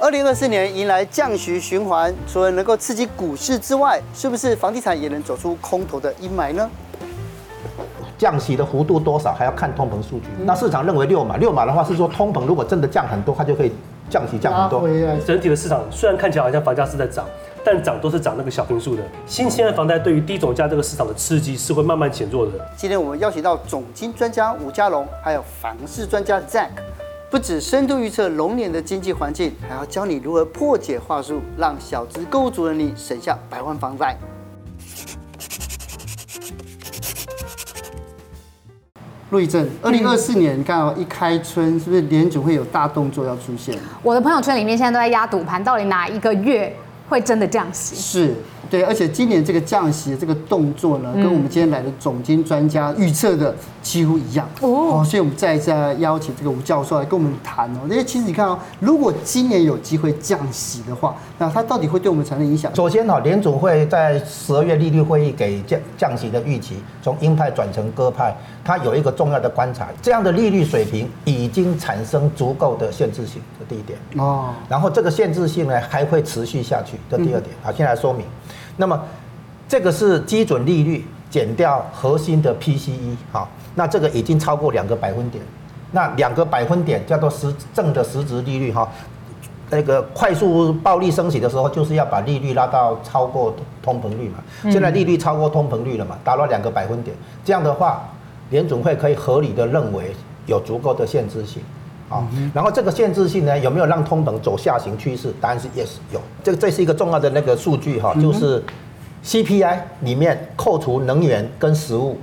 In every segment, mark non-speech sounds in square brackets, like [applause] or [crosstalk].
二零二四年迎来降息循环，除了能够刺激股市之外，是不是房地产也能走出空头的阴霾呢？降息的幅度多少还要看通膨数据。那市场认为六码，六码的话是说通膨如果真的降很多，它就可以降息降很多。整体的市场虽然看起来好像房价是在涨，但涨都是涨那个小平数的。新鲜的房贷对于低总价这个市场的刺激是会慢慢减弱的。今天我们邀请到总经专家吴家龙，还有房市专家 Zack。不止深度预测龙年的经济环境，还要教你如何破解话术，让小资购物族的你省下百万房贷。陆一正，二零二四年，你看哦，一开春是不是联准会有大动作要出现？我的朋友圈里面现在都在压赌盘，到底哪一个月会真的降息？是。对，而且今年这个降息的这个动作呢，跟我们今天来的总经专家预测的几乎一样哦。所以，我们再一次邀请这个吴教授来跟我们谈哦。因为其实你看哦，如果今年有机会降息的话，那它到底会对我们产生影响？首先哈，联准会在十二月利率会议给降降息的预期，从鹰派转成鸽派，它有一个重要的观察，这样的利率水平已经产生足够的限制性，这第一点哦。然后这个限制性呢，还会持续下去，这第二点。好，先来说明。那么，这个是基准利率减掉核心的 PCE，好，那这个已经超过两个百分点，那两个百分点叫做实正的实质利率哈，那个快速暴力升息的时候，就是要把利率拉到超过通膨率嘛，现在利率超过通膨率了嘛，达到两个百分点，这样的话，联准会可以合理的认为有足够的限制性。啊，然后这个限制性呢，有没有让通膨走下行趋势？答案是 yes，有。这个这是一个重要的那个数据哈，就是 CPI 里面扣除能源跟食物，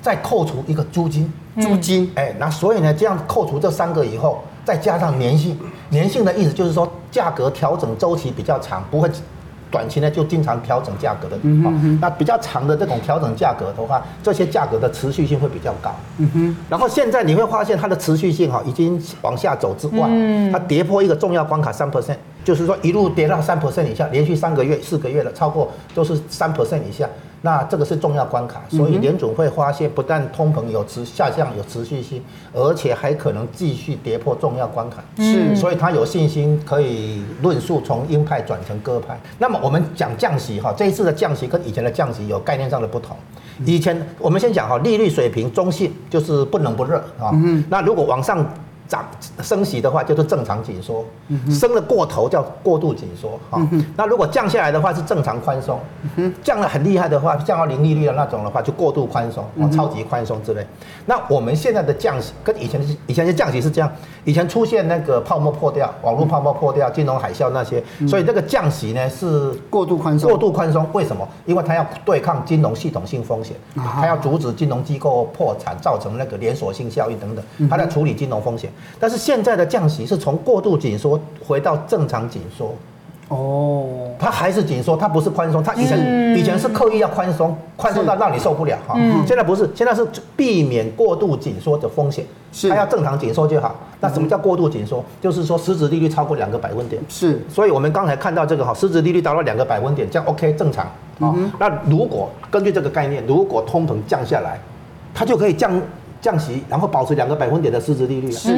再扣除一个租金，租金，哎，那所以呢，这样扣除这三个以后，再加上粘性，粘性的意思就是说价格调整周期比较长，不会。短期呢就经常调整价格的，嗯，那比较长的这种调整价格的话，这些价格的持续性会比较高。嗯哼，然后现在你会发现它的持续性哈已经往下走之外，它跌破一个重要关卡三 percent，就是说一路跌到三 percent 以下，连续三个月、四个月了，超过都是三 percent 以下。那这个是重要关卡，所以联准会发现，不但通膨有持下降有持续性，而且还可能继续跌破重要关卡。是，所以他有信心可以论述从鹰派转成鸽派。那么我们讲降息哈，这一次的降息跟以前的降息有概念上的不同。以前我们先讲哈，利率水平中性，就是不冷不热啊。那如果往上。涨升息的话就是正常紧缩，升了过头叫过度紧缩哈。那如果降下来的话是正常宽松，降得很厉害的话，降到零利率的那种的话就过度宽松，超级宽松之类。那我们现在的降息跟以前的以前的降息是这样，以前出现那个泡沫破掉，网络泡沫破掉，金融海啸那些，所以这个降息呢是过度宽松。过度宽松为什么？因为它要对抗金融系统性风险，它要阻止金融机构破产造成那个连锁性效应等等，它在处理金融风险。但是现在的降息是从过度紧缩回到正常紧缩，哦，它还是紧缩，它不是宽松，它以前以前是刻意要宽松，宽松到让你受不了哈，现在不是，现在是避免过度紧缩的风险，是。它要正常紧缩就好。那什么叫过度紧缩？就是说实质利率超过两个百分点，是，所以我们刚才看到这个哈，实质利率达到两个百分点，这样 OK 正常。啊。那如果根据这个概念，如果通膨降下来，它就可以降。降息，然后保持两个百分点的市值利率，是，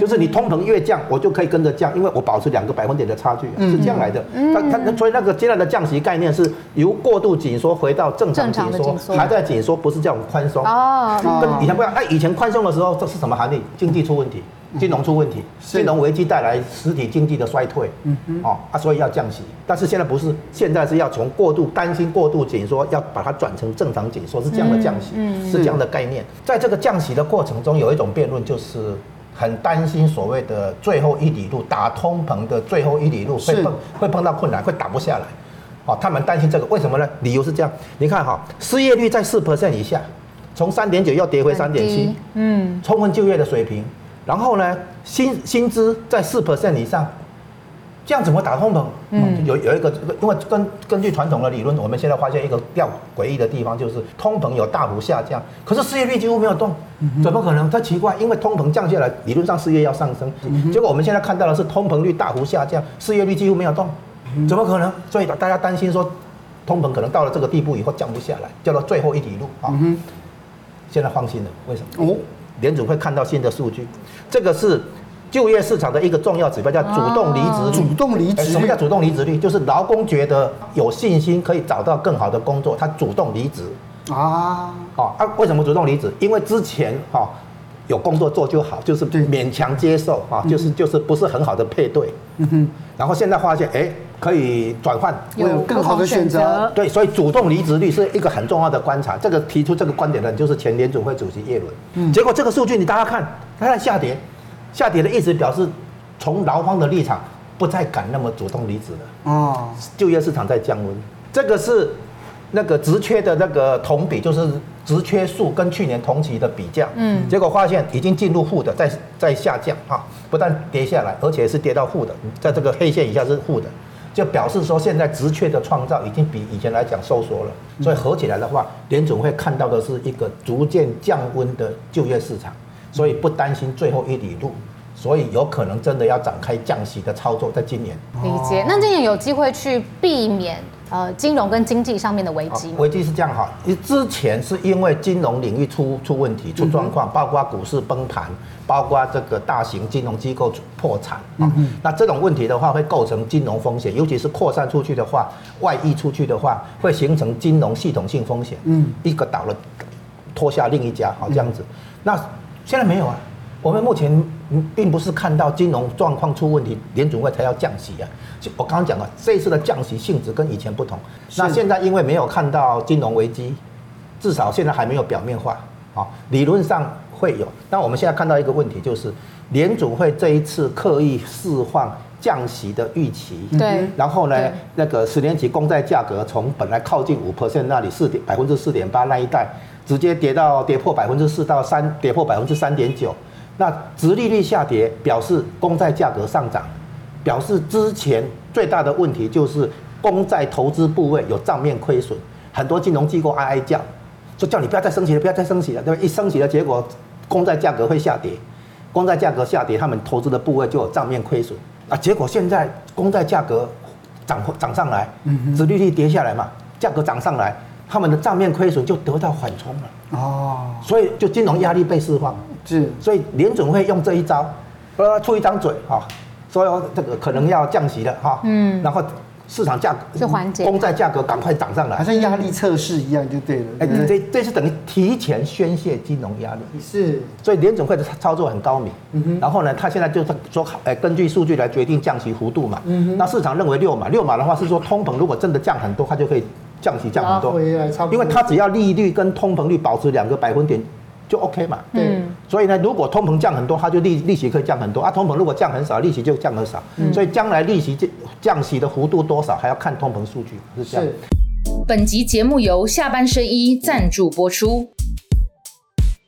就是你通膨越降，我就可以跟着降，因为我保持两个百分点的差距，是这样来的。它它所以那个阶段的降息概念是由过度紧缩回到正常紧缩，还在紧缩，不是这种宽松。哦，跟以前不一样。哎，以前宽松的时候，这是什么含义？经济出问题。金融出问题，金融危机带来实体经济的衰退，嗯嗯，哦啊，所以要降息，但是现在不是，现在是要从过度担心过度紧缩，要把它转成正常紧缩，是这样的降息，嗯，是这样的概念。在这个降息的过程中，有一种辩论就是很担心所谓的最后一里路打通膨的最后一里路会碰会碰到困难，会打不下来，哦，他们担心这个，为什么呢？理由是这样，你看哈，失业率在四 percent 以下，从三点九又跌回三点七，嗯，充分就业的水平。然后呢，薪薪资在四 percent 以上，这样怎么打通膨？嗯，有有一个，因为根根据传统的理论，我们现在发现一个比较诡异的地方，就是通膨有大幅下降，可是失业率几乎没有动，怎么可能？这奇怪，因为通膨降下来，理论上失业要上升，结果我们现在看到的是通膨率大幅下降，失业率几乎没有动，怎么可能？所以大家担心说，通膨可能到了这个地步以后降不下来，叫做最后一里路啊。现在放心了，为什么？哦。联总会看到新的数据，这个是就业市场的一个重要指标叫主动离职率。主动离职率，什么叫主动离职率？就是劳工觉得有信心可以找到更好的工作，他主动离职啊。哦啊，为什么主动离职？因为之前哈有工作做就好，就是勉强接受啊，就是就是不是很好的配对。嗯哼。然后现在发现，哎，可以转换，有更好的选择。对，所以主动离职率是一个很重要的观察。这个提出这个观点的人就是前联准会主席叶伦。嗯。结果这个数据你大家看，它在下跌。下跌的意思表示，从劳方的立场不再敢那么主动离职了。哦，就业市场在降温，这个是那个职缺的那个同比，就是职缺数跟去年同期的比较。嗯，结果发现已经进入负的，在在下降啊，不但跌下来，而且是跌到负的，在这个黑线以下是负的，就表示说现在直缺的创造已经比以前来讲收缩了。所以合起来的话，联总会看到的是一个逐渐降温的就业市场。所以不担心最后一里路，所以有可能真的要展开降息的操作，在今年。理解。那今年有机会去避免呃金融跟经济上面的危机？危机是这样哈，你之前是因为金融领域出出问题、出状况，包括股市崩盘，包括这个大型金融机构破产啊。那这种问题的话，会构成金融风险，尤其是扩散出去的话，外溢出去的话，会形成金融系统性风险。嗯，一个倒了，拖下另一家，好这样子。那现在没有啊，我们目前并不是看到金融状况出问题，联准会才要降息啊。我刚刚讲了，这一次的降息性质跟以前不同。那现在因为没有看到金融危机，至少现在还没有表面化啊，理论上会有。那我们现在看到一个问题，就是联准会这一次刻意释放降息的预期。对。然后呢，那个十年期公债价格从本来靠近五 percent 那里四点百分之四点八那一带。直接跌到跌破百分之四到三，跌破百分之三点九，那殖利率下跌，表示公债价格上涨，表示之前最大的问题就是公债投资部位有账面亏损，很多金融机构哀哀叫，说叫你不要再升息了，不要再升息了，对吧？一升息的结果，公债价格会下跌，公债价格下跌，他们投资的部位就有账面亏损，啊，结果现在公债价格涨涨上来，殖利率跌下来嘛，价格涨上来。他们的账面亏损就得到缓冲了哦，所以就金融压力被释放，是，所以联准会用这一招，呃，出一张嘴哈，说这个可能要降息了哈，嗯，然后市场价格是缓解，公债价格赶快涨上来，好像压力测试一样就对了，哎，这这是等于提前宣泄金融压力，是，所以联准会的操作很高明，嗯哼，然后呢，他现在就是说，哎，根据数据来决定降息幅度嘛，嗯哼，那市场认为六码，六码的话是说通膨如果真的降很多，它就可以。降息降很多，因为它只要利率跟通膨率保持两个百分点就 OK 嘛。对，所以呢，如果通膨降很多，它就利利息可以降很多啊。通膨如果降很少，利息就降很少。所以将来利息降降息的幅度多少，还要看通膨数据，是这样。本集节目由下半身衣赞助播出。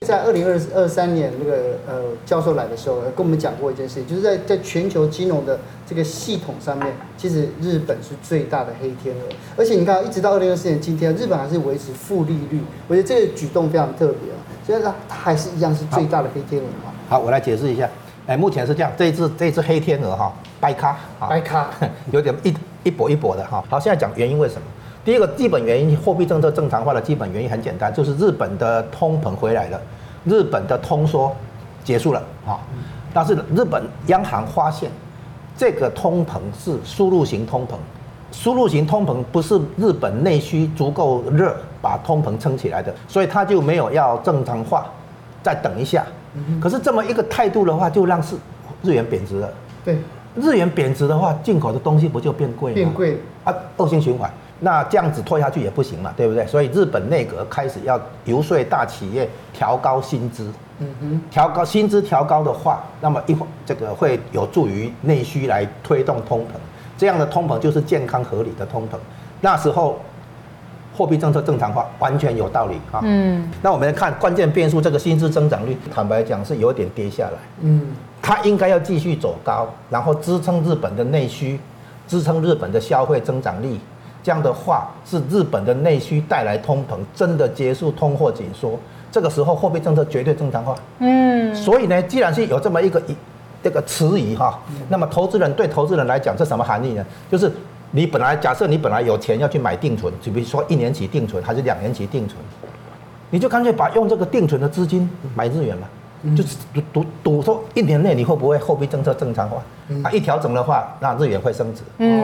在二零二二三年那个呃教授来的时候，跟我们讲过一件事情，就是在在全球金融的这个系统上面，其实日本是最大的黑天鹅。而且你看，一直到二零二四年今天，日本还是维持负利率，我觉得这个举动非常特别啊。所以它它还是一样是最大的黑天鹅嘛。好，我来解释一下。哎，目前是这样，这一只这一只黑天鹅哈，掰咖，掰咖，[laughs] 有点一一跛一跛的哈。好，现在讲原因为什么？第一个基本原因，货币政策正常化的基本原因很简单，就是日本的通膨回来了。日本的通缩结束了啊，但是日本央行发现，这个通膨是输入型通膨，输入型通膨不是日本内需足够热把通膨撑起来的，所以他就没有要正常化，再等一下。可是这么一个态度的话，就让是日元贬值了。对，日元贬值的话，进口的东西不就变贵吗？变贵啊，恶性循环。那这样子拖下去也不行嘛，对不对？所以日本内阁开始要游说大企业调高薪资。嗯哼，调高薪资调高的话，那么一会这个会有助于内需来推动通膨。这样的通膨就是健康合理的通膨。那时候货币政策正常化完全有道理啊。嗯，那我们来看关键变数，这个薪资增长率，坦白讲是有点跌下来。嗯，它应该要继续走高，然后支撑日本的内需，支撑日本的消费增长率。这样的话是日本的内需带来通膨，真的结束通货紧缩，这个时候货币政策绝对正常化。嗯，所以呢，既然是有这么一个一这个迟疑哈，那么投资人对投资人来讲，这什么含义呢？就是你本来假设你本来有钱要去买定存，就比如说一年期定存还是两年期定存，你就干脆把用这个定存的资金买日元了。就是赌赌赌说一年内你会不会货币政策正常化？啊，一调整的话，那日元会升值。嗯，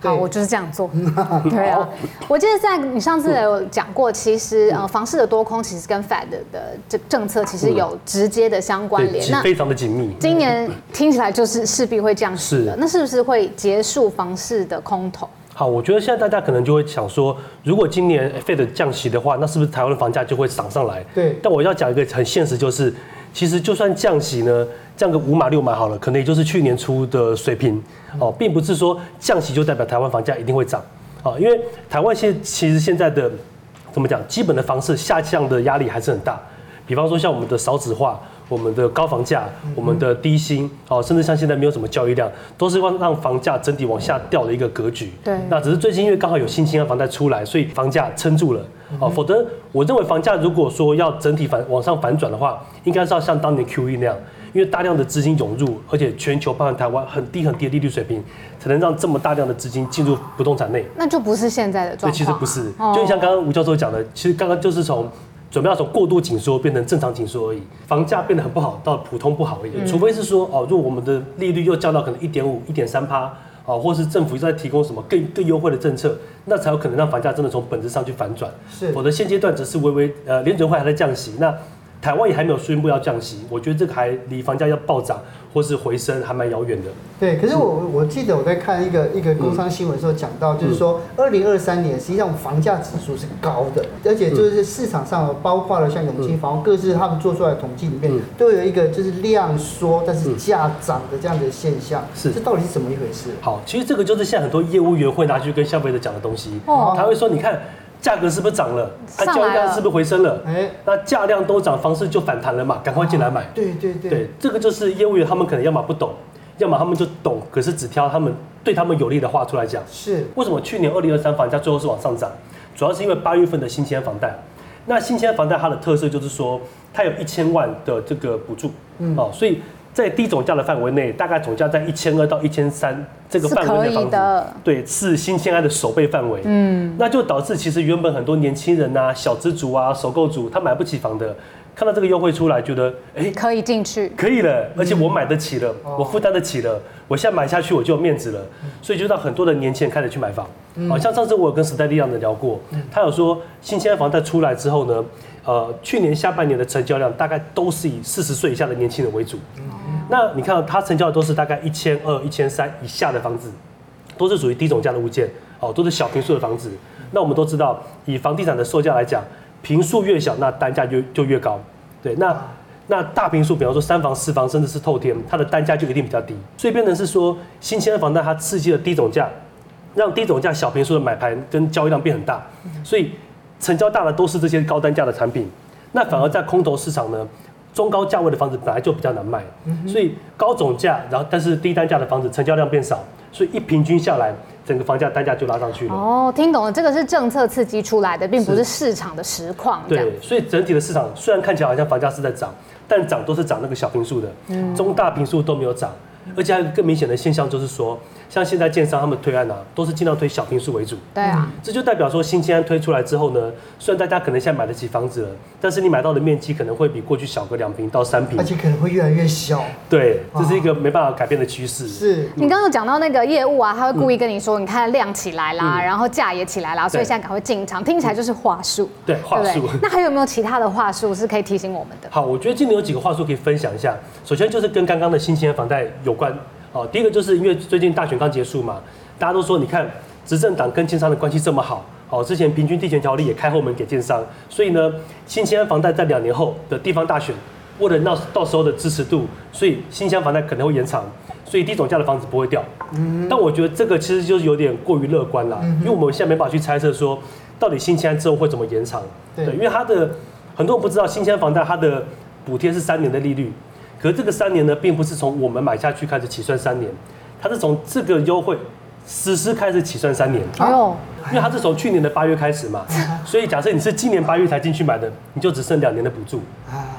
好，我就是这样做。[laughs] 对啊，我记得在你上次有讲过，其实呃，房市的多空其实跟 Fed 的这政策其实有直接的相关联，那非常的紧密。今年听起来就是势必会降息的，那是不是会结束房市的空头？好，我觉得现在大家可能就会想说，如果今年 Fed 降息的话，那是不是台湾的房价就会涨上来？对。但我要讲一个很现实，就是其实就算降息呢，降个五码六码好了，可能也就是去年初的水平哦，并不是说降息就代表台湾房价一定会涨啊，因为台湾现其实现在的怎么讲，基本的房市下降的压力还是很大，比方说像我们的少子化。我们的高房价，我们的低薪，哦，甚至像现在没有什么交易量，都是让让房价整体往下掉的一个格局。对，那只是最近因为刚好有新青安房贷出来，所以房价撑住了。哦，否则我认为房价如果说要整体反往上反转的话，应该是要像当年 QE 那样，因为大量的资金涌入，而且全球包含台湾很低很低的利率水平，才能让这么大量的资金进入不动产内。那就不是现在的状况。其实不是，就像刚刚吴教授讲的，其实刚刚就是从。准备要从过度紧缩变成正常紧缩而已，房价变得很不好到普通不好而已。除非是说哦，如果我们的利率又降到可能一点五、一点三趴，哦，或是政府在提供什么更更优惠的政策，那才有可能让房价真的从本质上去反转。是，否则现阶段只是微微呃，联准会还在降息，那台湾也还没有宣布要降息，我觉得这个还离房价要暴涨。或是回升还蛮遥远的。对，可是我我记得我在看一个一个工商新闻的时候讲到，就是说二零二三年实际上房价指数是高的，而且就是市场上包括了像永庆房屋各自他们做出来的统计里面，都有一个就是量缩但是价涨的这样的现象。是，这到底是怎么一回事？好，其实这个就是现在很多业务员会拿去跟消费者讲的东西。哦，他会说，你看。价格是不是涨了？它交易量是不是回升了？哎，那价量都涨，房市就反弹了嘛？赶快进来买。对对对，对，这个就是业务员他们可能要么不懂，要么他们就懂，可是只挑他们对他们有利的话出来讲。是为什么去年二零二三房价最后是往上涨？主要是因为八月份的新青安房贷。那新青安房贷它的特色就是说，它有一千万的这个补助，嗯，哦，所以。在低总价的范围内，大概总价在一千二到一千三这个范围内的房子，对，是新青安的首备范围。嗯，那就导致其实原本很多年轻人啊、小资族啊、首购族，他买不起房的，看到这个优惠出来，觉得哎，可以进去，可以了，而且我买得起了，我负担得起了，我现在买下去我就有面子了，所以就让很多的年轻人开始去买房。好像上次我有跟时代力量的聊过，他有说新青安房贷出来之后呢，呃，去年下半年的成交量大概都是以四十岁以下的年轻人为主。那你看，它成交的都是大概一千二、一千三以下的房子，都是属于低总价的物件，哦，都是小平数的房子。那我们都知道，以房地产的售价来讲，平数越小，那单价就就越高。对，那那大平数，比方说三房、四房，甚至是透天，它的单价就一定比较低。所以变成是说，新青安房贷它刺激了低总价，让低总价小平数的买盘跟交易量变很大，所以成交大的都是这些高单价的产品。那反而在空头市场呢？中高价位的房子本来就比较难卖，所以高总价，然后但是低单价的房子成交量变少，所以一平均下来，整个房价单价就拉上去了。哦，听懂了，这个是政策刺激出来的，并不是市场的实况。对，所以整体的市场虽然看起来好像房价是在涨，但涨都是涨那个小平数的，中大平数都没有涨。而且还有更明显的现象，就是说，像现在建商他们推案啊，都是尽量推小平数为主。对啊，这就代表说，新青安推出来之后呢，虽然大家可能现在买得起房子了，但是你买到的面积可能会比过去小个两平到三平，而且可能会越来越小。对，这是一个没办法改变的趋势。是你刚刚有讲到那个业务啊，他会故意跟你说，你看量起来啦，然后价也起来啦，所以现在赶快进场，听起来就是话术。对，话术。那还有没有其他的话术是可以提醒我们的？好，我觉得今年有几个话术可以分享一下。首先就是跟刚刚的新青安房贷有关。哦，第一个就是因为最近大选刚结束嘛，大家都说你看执政党跟建商的关系这么好，哦，之前平均地权条例也开后门给建商，所以呢，新西安房贷在两年后的地方大选，为了到到时候的支持度，所以新西安房贷可能会延长，所以低总价的房子不会掉。嗯，但我觉得这个其实就是有点过于乐观了，因为我们现在没办法去猜测说到底新西安之后会怎么延长。对，因为它的很多人不知道新西安房贷它的补贴是三年的利率。可是这个三年呢，并不是从我们买下去开始起算三年，它是从这个优惠实施开始起算三年。哦，因为它是从去年的八月开始嘛，[laughs] 所以假设你是今年八月才进去买的，你就只剩两年的补助。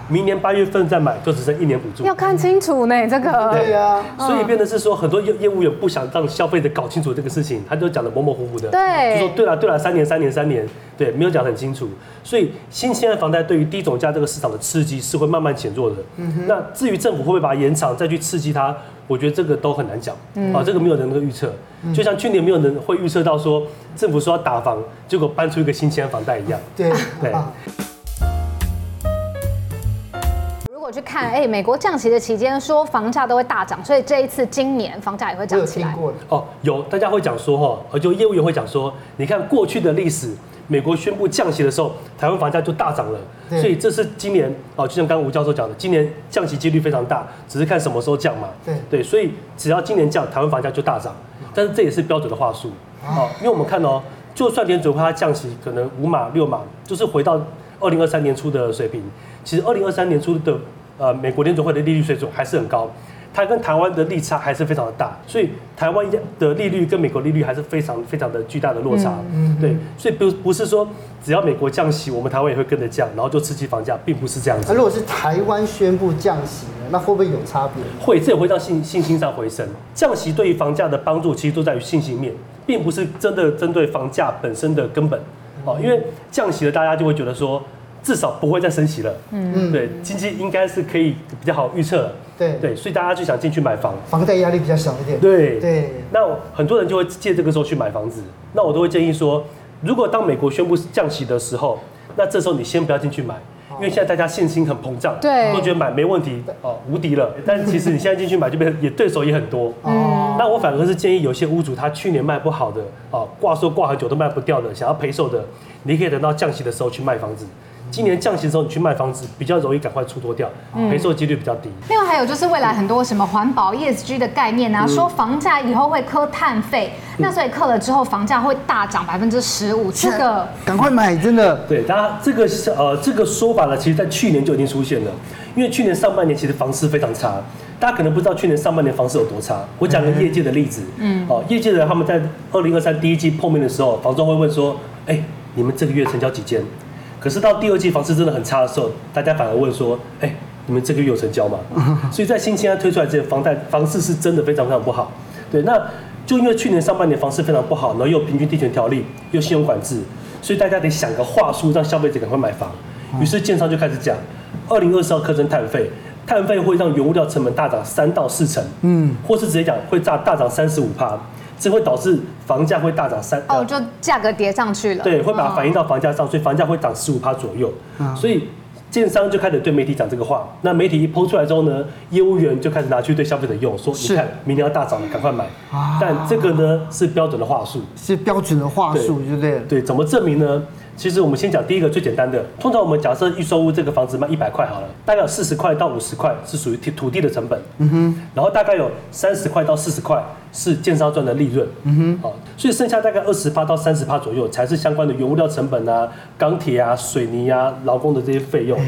明年八月份再买就只剩一年补助。要看清楚呢，这个。对呀。所以变得是说，很多业业务员不想让消费者搞清楚这个事情，他就讲的模模糊糊的。对。就说对了对了，三年三年三年，对，没有讲很清楚。所以新青安房贷对于低总价这个市场的刺激是会慢慢减弱的。嗯哼。那至于政府会不会把它延长再去刺激它，我觉得这个都很难讲。嗯。啊，这个没有人能够预测。就像去年没有人会预测到说政府说要打房，结果搬出一个新青安房贷一样。对对。果去看，哎，美国降息的期间说房价都会大涨，所以这一次今年房价也会涨起来。哦，有大家会讲说哈，而就业务员会讲说，你看过去的历史，美国宣布降息的时候，台湾房价就大涨了。所以这是今年哦，就像刚刚吴教授讲的，今年降息几率非常大，只是看什么时候降嘛。对对，所以只要今年降，台湾房价就大涨。但是这也是标准的话术，哦，因为我们看哦，就算联准会它降息，可能五码六码，就是回到二零二三年初的水平。其实二零二三年初的呃美国联准会的利率水准还是很高，它跟台湾的利差还是非常的大，所以台湾的利率跟美国利率还是非常非常的巨大的落差。嗯，对，所以不不是说只要美国降息，我们台湾也会跟着降，然后就刺激房价，并不是这样子。那如果是台湾宣布降息呢，那会不会有差别？会，这也会让信信心上回升。降息对于房价的帮助，其实都在于信心面，并不是真的针对房价本身的根本。哦，因为降息了，大家就会觉得说。至少不会再升息了，嗯，对，经济应该是可以比较好预测了，对。对，所以大家就想进去买房，房贷压力比较小一点，对。对。那很多人就会借这个时候去买房子，那我都会建议说，如果当美国宣布降息的时候，那这时候你先不要进去买，因为现在大家信心很膨胀，对，都觉得买没问题哦，无敌了。但其实你现在进去买，就变也对手也很多，哦。那我反而是建议有些屋主他去年卖不好的，哦，挂售挂很久都卖不掉的，想要赔售的，你可以等到降息的时候去卖房子。今年降息的时候，你去卖房子比较容易赶快出脱掉，赔售几率比较低。另外还有就是未来很多什么环保 ESG 的概念啊，嗯、说房价以后会课碳费，嗯、那所以扣了之后房价会大涨百分之十五，这个赶快买，真的。对，大家这个呃这个说法呢，其实在去年就已经出现了，因为去年上半年其实房市非常差，大家可能不知道去年上半年房市有多差。我讲个业界的例子，嗯，哦，业界的人他们在二零二三第一季碰面的时候，房东会问说，哎、欸，你们这个月成交几间？可是到第二季房市真的很差的时候，大家反而问说：“哎、欸，你们这个月有成交吗？” [laughs] 所以在新青安推出来之后，房贷房市是真的非常非常不好。对，那就因为去年上半年房市非常不好，然后又平均地权条例又信用管制，所以大家得想个话术让消费者赶快买房。于是建商就开始讲，二零二四要课征碳费，碳费会让原物料成本大涨三到四成，嗯，或是直接讲会大大涨三十五趴。这会导致房价会大涨三哦，就价格叠上去了。对，会把它反映到房价上，所以房价会涨十五趴左右。所以建商就开始对媒体讲这个话。那媒体一抛出来之后呢，业务员就开始拿去对消费者用，说你看明年要大涨了，赶快买。但这个呢是标准的话术，是标准的话术，对不对？对，怎么证明呢？其实我们先讲第一个最简单的，通常我们假设预售屋这个房子卖一百块好了，大概有四十块到五十块是属于土土地的成本，嗯哼，然后大概有三十块到四十块是建商赚的利润，嗯哼，好，所以剩下大概二十趴到三十趴左右才是相关的原物料成本啊、钢铁啊、水泥啊、劳工的这些费用，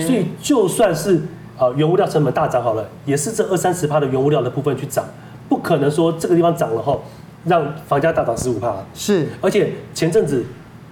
所以就算是啊原物料成本大涨好了，也是这二三十趴的原物料的部分去涨，不可能说这个地方涨了后让房价大涨十五趴，是，而且前阵子。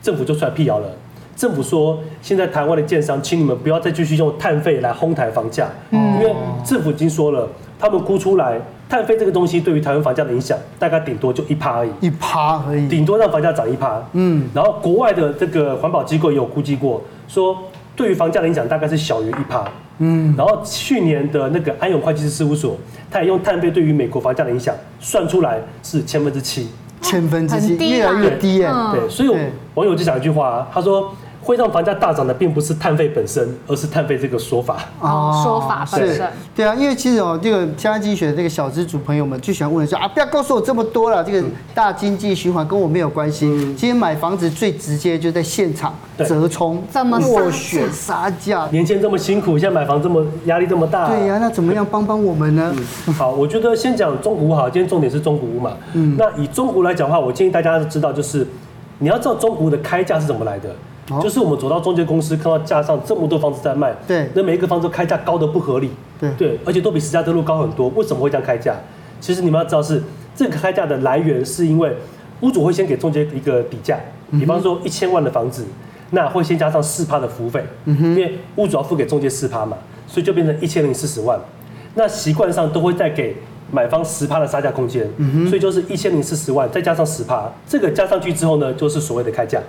政府就出来辟谣了。政府说，现在台湾的建商，请你们不要再继续用碳费来哄抬房价，因为政府已经说了，他们估出来碳费这个东西对于台湾房价的影响，大概顶多就一趴而已，一趴而已，顶多让房价涨一趴。嗯，然后国外的这个环保机构也有估计过，说对于房价的影响大概是小于一趴。嗯，然后去年的那个安永会计师事务所，他也用碳费对于美国房价的影响算出来是千分之七。千分之七，越来越低耶。对，所以网友就讲一句话，他说。会让房价大涨的，并不是碳费本身，而是碳费这个说法。哦，说法本身。对啊，因为其实哦，这个嘉安经济学的这个小资主朋友们最喜欢问的是啊，不要告诉我这么多了，这个大经济循环跟我没有关系。今天买房子最直接就在现场折冲，怎么斡旋杀价？年前这么辛苦，现在买房这么压力这么大。对呀，那怎么样帮帮我们呢？好，我觉得先讲中古屋好，今天重点是中古屋嘛。嗯。那以中古来讲的话，我建议大家知道，就是你要知道中古的开价是怎么来的。就是我们走到中介公司，看到架上这么多房子在卖，对，那每一个房子开价高的不合理，对对，而且都比实价登录高很多。为什么会这样开价？其实你们要知道是这个开价的来源，是因为屋主会先给中介一个底价，比方说一千万的房子，那会先加上四趴的服务费，因为屋主要付给中介四趴嘛，所以就变成一千零四十万。那习惯上都会再给买方十趴的杀价空间，所以就是一千零四十万再加上十趴，这个加上去之后呢，就是所谓的开价。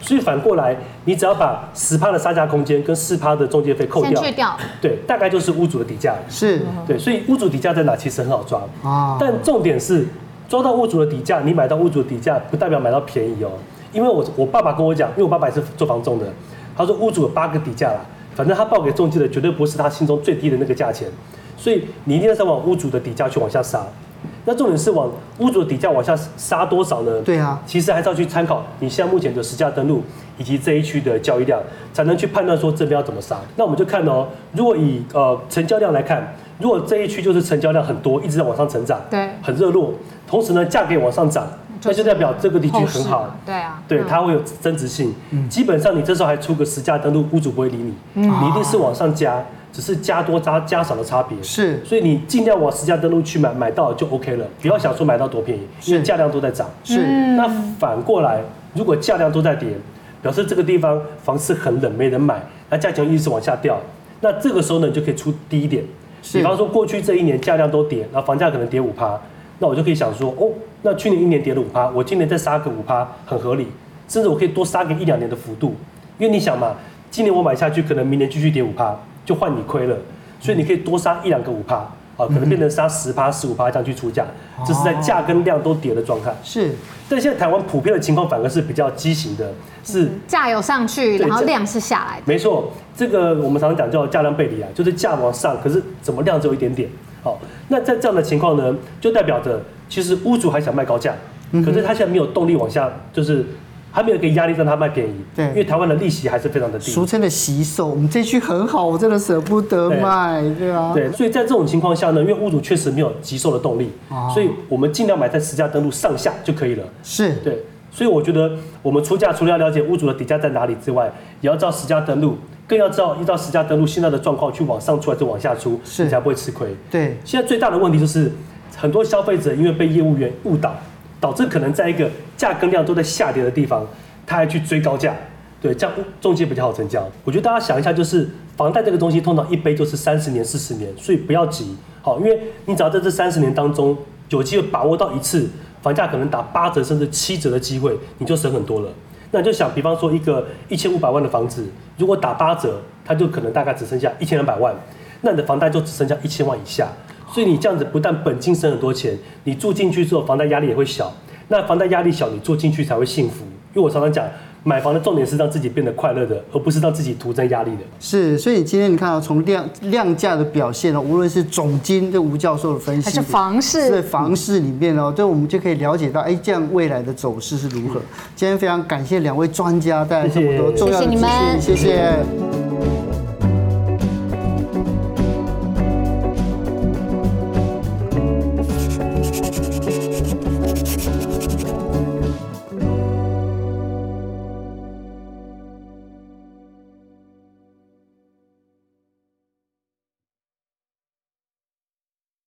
所以反过来，你只要把十趴的杀价空间跟四趴的中介费扣掉，去掉，对，大概就是屋主的底价。是，对，所以屋主底价在哪其实很好抓啊。但重点是抓到屋主的底价，你买到屋主的底价不代表买到便宜哦。因为我我爸爸跟我讲，因为我爸爸也是做房仲的，他说屋主有八个底价啦，反正他报给中介的绝对不是他心中最低的那个价钱，所以你一定要再往屋主的底价去往下杀。那重点是往屋主的底价往下杀多少呢？对啊，其实还是要去参考你现在目前的实价登录以及这一区的交易量，才能去判断说这边要怎么杀。那我们就看哦，如果以呃成交量来看，如果这一区就是成交量很多，一直在往上成长，对，很热络，同时呢价格也往上涨，那就代表这个地区很好，对啊，对，它会有增值性。基本上你这时候还出个实价登录，屋主不会理你，你一定是往上加。只是加多加加少的差别，是，所以你尽量往实价登录去买，买到就 OK 了，不要想说买到多便宜，因为价量都在涨。是，那反过来，如果价量都在跌，表示这个地方房市很冷，没人买，那价钱一直往下掉，那这个时候呢，你就可以出低一点。比方说过去这一年价量都跌，那房价可能跌五趴，那我就可以想说，哦，那去年一年跌了五趴，我今年再杀个五趴，很合理，甚至我可以多杀个一两年的幅度，因为你想嘛，今年我买下去，可能明年继续跌五趴。就换你亏了，所以你可以多杀一两个五趴，啊，可能变成杀十趴、十五趴这样去出价，这是在价跟量都跌的状态。是，但现在台湾普遍的情况反而是比较畸形的，是价有上去，然后量是下来的。没错，这个我们常常讲叫价量背离啊，就是价往上，可是怎么量只有一点点。好，那在这样的情况呢，就代表着其实屋主还想卖高价，可是他现在没有动力往下，就是。还没有一个压力让他卖便宜，对，因为台湾的利息还是非常的低。俗称的惜售，我们这区很好，我真的舍不得卖，对，对啊。对，所以在这种情况下呢，因为屋主确实没有急售的动力，哦、所以我们尽量买在实价登录上下就可以了。是，对，所以我觉得我们出价除了要了解屋主的底价在哪里之外，也要知道实价登录，更要知道依照实价登录现在的状况去往上出还是往下出，是，你才不会吃亏。对，现在最大的问题就是很多消费者因为被业务员误导。导致可能在一个价跟量都在下跌的地方，他还去追高价，对，这样中介比较好成交。我觉得大家想一下，就是房贷这个东西通常一背就是三十年、四十年，所以不要急，好，因为你只要在这三十年当中有机会把握到一次房价可能打八折甚至七折的机会，你就省很多了。那你就想，比方说一个一千五百万的房子，如果打八折，它就可能大概只剩下一千两百万，那你的房贷就只剩下一千万以下。所以你这样子不但本金省很多钱，你住进去之后房贷压力也会小。那房贷压力小，你住进去才会幸福。因为我常常讲，买房的重点是让自己变得快乐的，而不是让自己徒增压力的。是，所以今天你看到从量量价的表现呢，无论是总金对吴教授的分析，还是房市，在房市里面哦，对，我们就可以了解到，哎，这样未来的走势是如何。今天非常感谢两位专家带来这么多重要的资讯，谢谢。谢谢